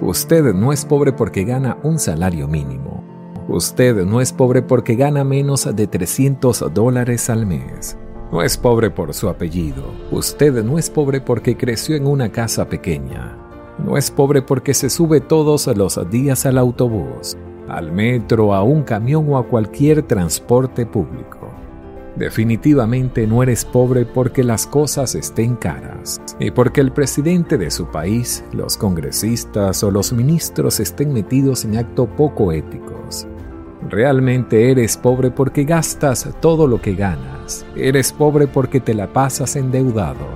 Usted no es pobre porque gana un salario mínimo. Usted no es pobre porque gana menos de 300 dólares al mes. No es pobre por su apellido. Usted no es pobre porque creció en una casa pequeña. No es pobre porque se sube todos los días al autobús, al metro, a un camión o a cualquier transporte público. Definitivamente no eres pobre porque las cosas estén caras y porque el presidente de su país, los congresistas o los ministros estén metidos en actos poco éticos. Realmente eres pobre porque gastas todo lo que ganas. Eres pobre porque te la pasas endeudado.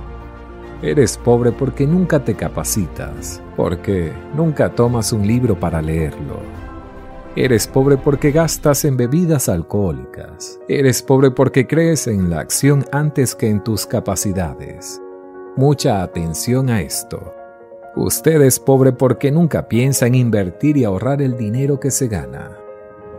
Eres pobre porque nunca te capacitas, porque nunca tomas un libro para leerlo Eres pobre porque gastas en bebidas alcohólicas. Eres pobre porque crees en la acción antes que en tus capacidades. Mucha atención a esto. Usted es pobre porque nunca piensa en invertir y ahorrar el dinero que se gana.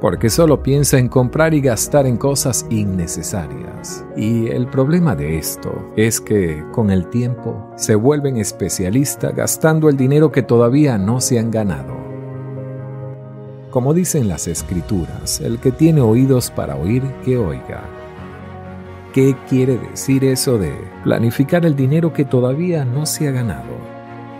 Porque solo piensa en comprar y gastar en cosas innecesarias. Y el problema de esto es que, con el tiempo, se vuelven especialistas gastando el dinero que todavía no se han ganado. Como dicen las escrituras, el que tiene oídos para oír, que oiga. ¿Qué quiere decir eso de planificar el dinero que todavía no se ha ganado?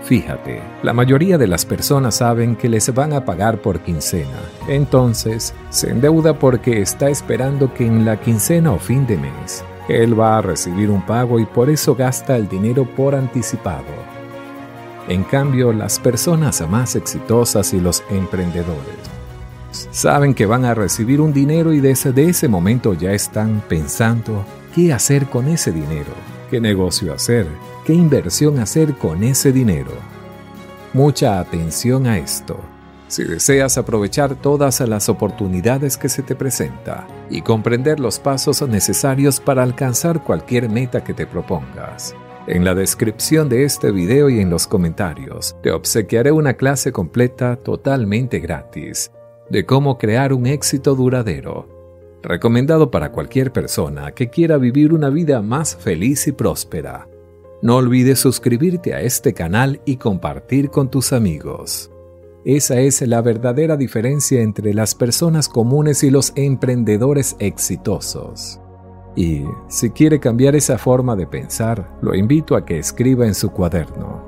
Fíjate, la mayoría de las personas saben que les van a pagar por quincena, entonces se endeuda porque está esperando que en la quincena o fin de mes él va a recibir un pago y por eso gasta el dinero por anticipado. En cambio, las personas más exitosas y los emprendedores Saben que van a recibir un dinero y desde ese momento ya están pensando qué hacer con ese dinero, qué negocio hacer, qué inversión hacer con ese dinero. Mucha atención a esto. Si deseas aprovechar todas las oportunidades que se te presenta y comprender los pasos necesarios para alcanzar cualquier meta que te propongas, en la descripción de este video y en los comentarios te obsequiaré una clase completa totalmente gratis de cómo crear un éxito duradero, recomendado para cualquier persona que quiera vivir una vida más feliz y próspera. No olvides suscribirte a este canal y compartir con tus amigos. Esa es la verdadera diferencia entre las personas comunes y los emprendedores exitosos. Y si quiere cambiar esa forma de pensar, lo invito a que escriba en su cuaderno.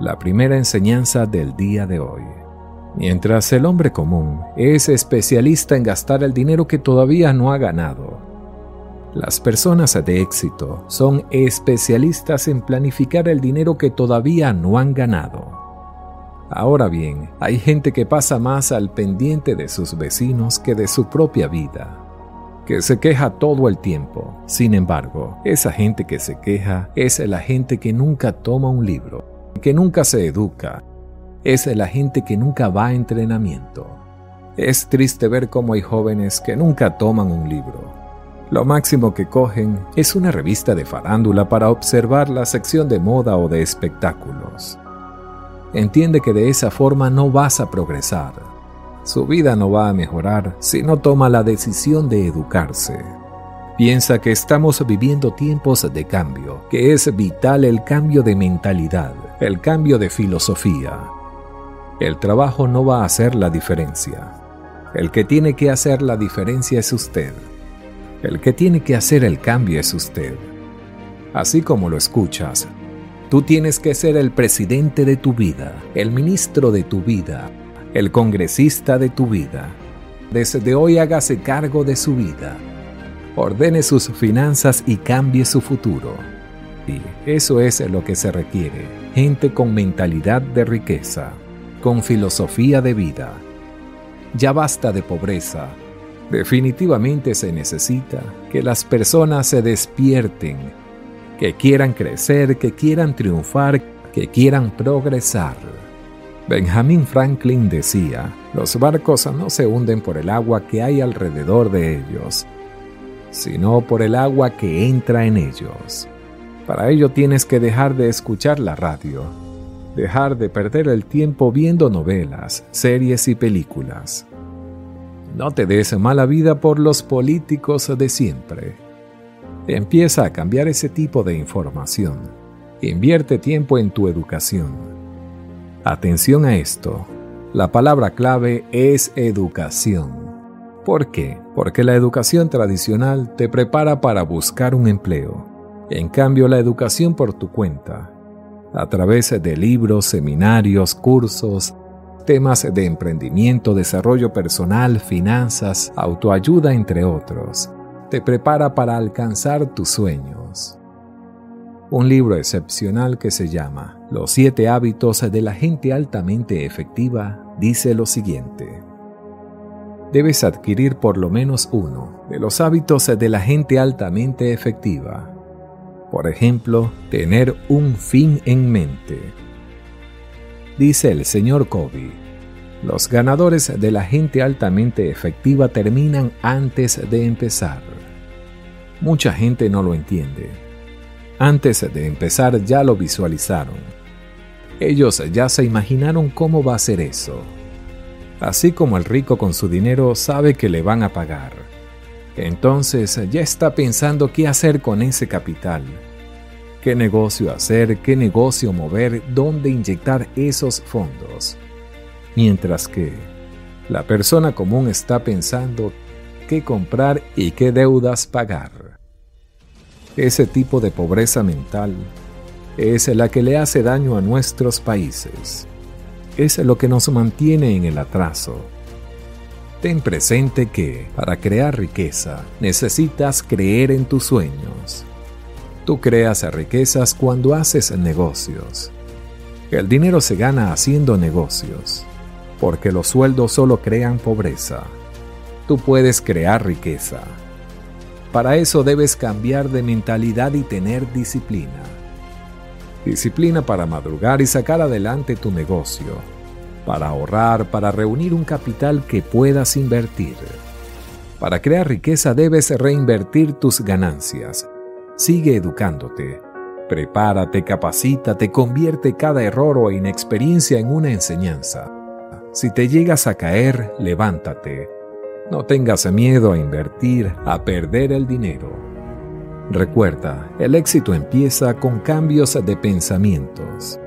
La primera enseñanza del día de hoy. Mientras el hombre común es especialista en gastar el dinero que todavía no ha ganado. Las personas de éxito son especialistas en planificar el dinero que todavía no han ganado. Ahora bien, hay gente que pasa más al pendiente de sus vecinos que de su propia vida, que se queja todo el tiempo. Sin embargo, esa gente que se queja es la gente que nunca toma un libro, que nunca se educa, es la gente que nunca va a entrenamiento. Es triste ver cómo hay jóvenes que nunca toman un libro, Lo máximo que cogen es una revista de farándula para observar la sección de moda o de espectáculos. Entiende que de esa forma no vas a progresar. Su vida no va a mejorar si no toma la decisión de educarse. Piensa que estamos viviendo tiempos de cambio, que es vital el cambio de mentalidad, el cambio de filosofía. El trabajo no va a hacer la diferencia. El que tiene que hacer la diferencia es usted. El que tiene que hacer el cambio es usted. Así como lo escuchas, tú tienes que ser el presidente de tu vida, el ministro de tu vida, el congresista de tu vida. Desde hoy hágase cargo de su vida. Ordene sus finanzas y cambie su futuro. Y eso es lo que se requiere. Gente con mentalidad de riqueza, con filosofía de vida. Ya basta de pobreza, Definitivamente se necesita que las personas se despierten, que quieran crecer, que quieran triunfar, que quieran progresar. Benjamin Franklin decía, los barcos no se hunden por el agua que hay alrededor de ellos, sino por el agua que entra en ellos. Para ello tienes que dejar de escuchar la radio, dejar de perder el tiempo viendo novelas, series y películas. No te des mala vida por los políticos de siempre. Empieza a cambiar ese tipo de información. Invierte tiempo en tu educación. Atención a esto. La palabra clave es educación. ¿Por qué? Porque la educación tradicional te prepara para buscar un empleo. En cambio, la educación por tu cuenta, a través de libros, seminarios, cursos, temas de emprendimiento, desarrollo personal, finanzas, autoayuda, entre otros. Te prepara para alcanzar tus sueños. Un libro excepcional que se llama Los siete hábitos de la gente altamente efectiva dice lo siguiente. Debes adquirir por lo menos uno de los hábitos de la gente altamente efectiva. Por ejemplo, tener un fin en mente dice el señor Covey. Los ganadores de la gente altamente efectiva terminan antes de empezar. Mucha gente no lo entiende. Antes de empezar ya lo visualizaron. Ellos ya se imaginaron cómo va a ser eso. Así como el rico con su dinero sabe que le van a pagar. Entonces ya está pensando qué hacer con ese capital qué negocio hacer, qué negocio mover, dónde inyectar esos fondos. Mientras que la persona común está pensando qué comprar y qué deudas pagar. Ese tipo de pobreza mental es la que le hace daño a nuestros países. Es lo que nos mantiene en el atraso. Ten presente que para crear riqueza necesitas creer en tus sueños Tú creas riquezas cuando haces negocios. El dinero se gana haciendo negocios, porque los sueldos solo crean pobreza. Tú puedes crear riqueza. Para eso debes cambiar de mentalidad y tener disciplina. Disciplina para madrugar y sacar adelante tu negocio, para ahorrar, para reunir un capital que puedas invertir. Para crear riqueza debes reinvertir tus ganancias Sigue educándote. Prepárate, capacítate, convierte cada error o inexperiencia en una enseñanza. Si te llegas a caer, levántate. No tengas miedo a invertir, a perder el dinero. Recuerda, el éxito empieza con cambios de pensamientos,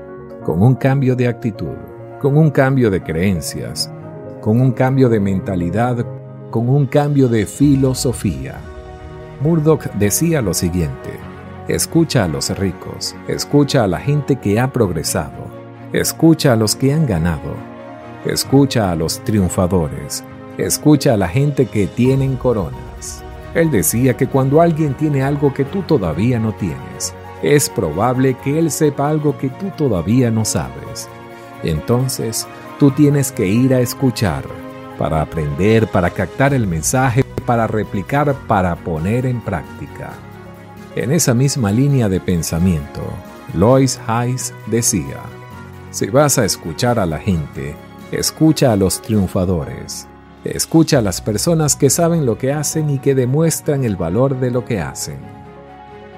con un cambio de actitud, con un cambio de creencias, con un cambio de mentalidad, con un cambio de filosofía. Murdoch decía lo siguiente, escucha a los ricos, escucha a la gente que ha progresado, escucha a los que han ganado, escucha a los triunfadores, escucha a la gente que tienen coronas. Él decía que cuando alguien tiene algo que tú todavía no tienes, es probable que él sepa algo que tú todavía no sabes. Entonces, tú tienes que ir a escuchar para aprender, para captar el mensaje para replicar, para poner en práctica. En esa misma línea de pensamiento, Lois Hayes decía, si vas a escuchar a la gente, escucha a los triunfadores. Escucha a las personas que saben lo que hacen y que demuestran el valor de lo que hacen.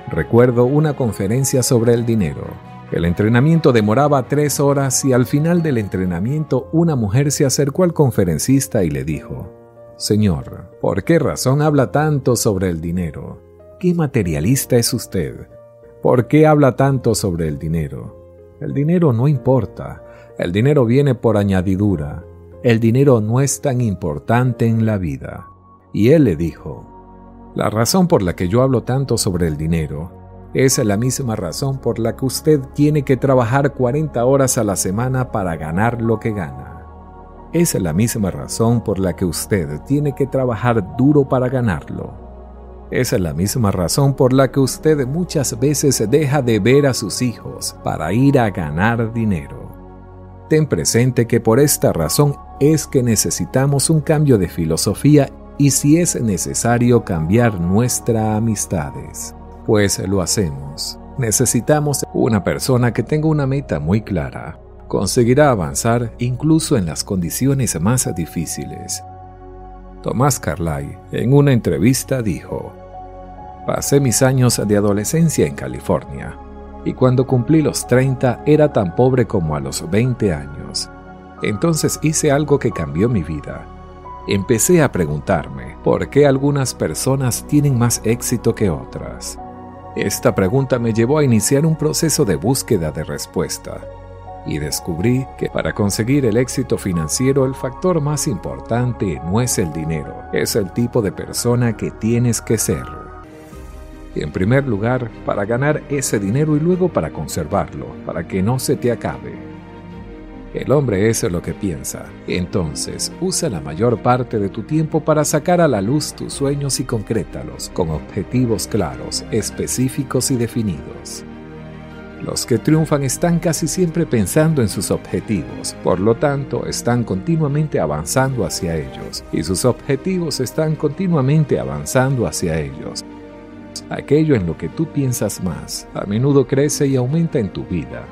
Recuerdo una conferencia sobre el dinero. El entrenamiento demoraba tres horas y al final del entrenamiento una mujer se acercó al conferencista y le dijo, Señor, ¿por qué razón habla tanto sobre el dinero? ¿Qué materialista es usted? ¿Por qué habla tanto sobre el dinero? El dinero no importa. El dinero viene por añadidura. El dinero no es tan importante en la vida. Y él le dijo, la razón por la que yo hablo tanto sobre el dinero es la misma razón por la que usted tiene que trabajar 40 horas a la semana para ganar lo que gana. Es la misma razón por la que usted tiene que trabajar duro para ganarlo. Es la misma razón por la que usted muchas veces deja de ver a sus hijos para ir a ganar dinero. Ten presente que por esta razón es que necesitamos un cambio de filosofía y si es necesario cambiar nuestras amistades, pues lo hacemos. Necesitamos una persona que tenga una meta muy clara. Conseguirá avanzar incluso en las condiciones más difíciles. Tomás Carlyle en una entrevista dijo, Pasé mis años de adolescencia en California y cuando cumplí los 30 era tan pobre como a los 20 años. Entonces hice algo que cambió mi vida. Empecé a preguntarme por qué algunas personas tienen más éxito que otras. Esta pregunta me llevó a iniciar un proceso de búsqueda de respuesta y descubrí que para conseguir el éxito financiero el factor más importante no es el dinero, es el tipo de persona que tienes que ser. En primer lugar, para ganar ese dinero y luego para conservarlo, para que no se te acabe. El hombre es lo que piensa. Entonces, usa la mayor parte de tu tiempo para sacar a la luz tus sueños y concrétalos con objetivos claros, específicos y definidos. Los que triunfan están casi siempre pensando en sus objetivos, por lo tanto están continuamente avanzando hacia ellos, y sus objetivos están continuamente avanzando hacia ellos. Aquello en lo que tú piensas más, a menudo crece y aumenta en tu vida.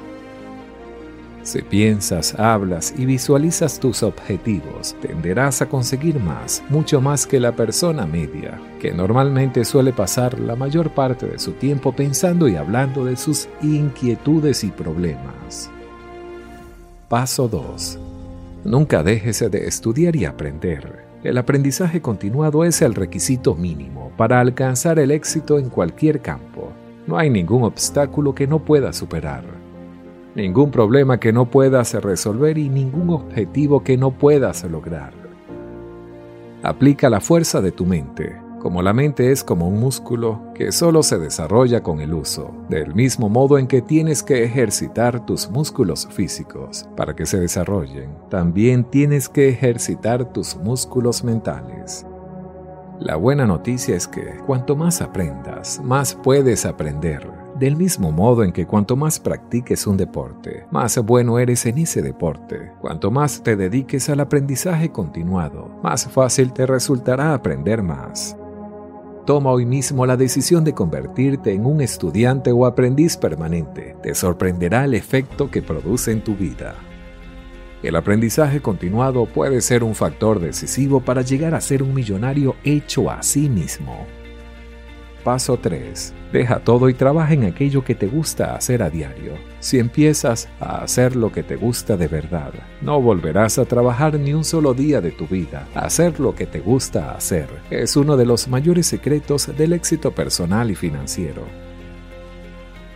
Si piensas, hablas y visualizas tus objetivos, tenderás a conseguir más, mucho más que la persona media, que normalmente suele pasar la mayor parte de su tiempo pensando y hablando de sus inquietudes y problemas. Paso 2. Nunca dejes de estudiar y aprender. El aprendizaje continuado es el requisito mínimo para alcanzar el éxito en cualquier campo. No hay ningún obstáculo que no puedas superar ningún problema que no puedas resolver y ningún objetivo que no puedas lograr. Aplica la fuerza de tu mente, como la mente es como un músculo que solo se desarrolla con el uso, del mismo modo en que tienes que ejercitar tus músculos físicos para que se desarrollen, también tienes que ejercitar tus músculos mentales. La buena noticia es que cuanto más aprendas, más puedes aprender del mismo modo en que cuanto más practiques un deporte, más bueno eres en ese deporte. Cuanto más te dediques al aprendizaje continuado, más fácil te resultará aprender más. Toma hoy mismo la decisión de convertirte en un estudiante o aprendiz permanente. Te sorprenderá el efecto que produce en tu vida. El aprendizaje continuado puede ser un factor decisivo para llegar a ser un millonario hecho a sí mismo. Paso 3. Deja todo y trabaja en aquello que te gusta hacer a diario. Si empiezas a hacer lo que te gusta de verdad, no volverás a trabajar ni un solo día de tu vida. Hacer lo que te gusta hacer es uno de los mayores secretos del éxito personal y financiero.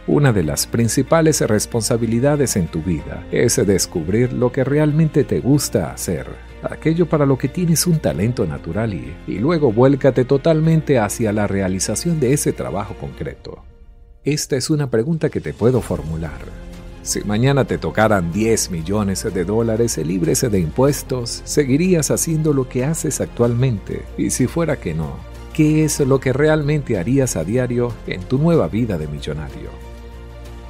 Una de las principales responsabilidades en tu vida es descubrir lo que realmente te gusta hacer aquello para lo que tienes un talento natural y, luego vuélcate totalmente hacia la realización de ese trabajo concreto. Esta es una pregunta que te puedo formular. Si mañana te tocaran 10 millones de dólares libres de impuestos, ¿seguirías haciendo lo que haces actualmente? Y si fuera que no, ¿qué es lo que realmente harías a diario en tu nueva vida de millonario?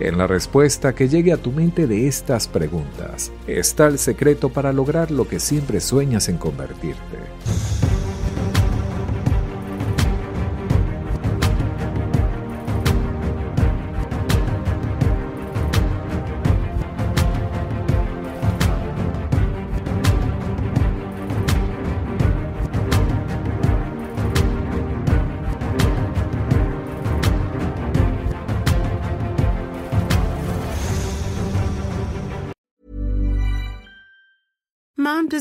En la respuesta que llegue a tu mente de estas preguntas está el secreto para lograr lo que siempre sueñas en convertirte.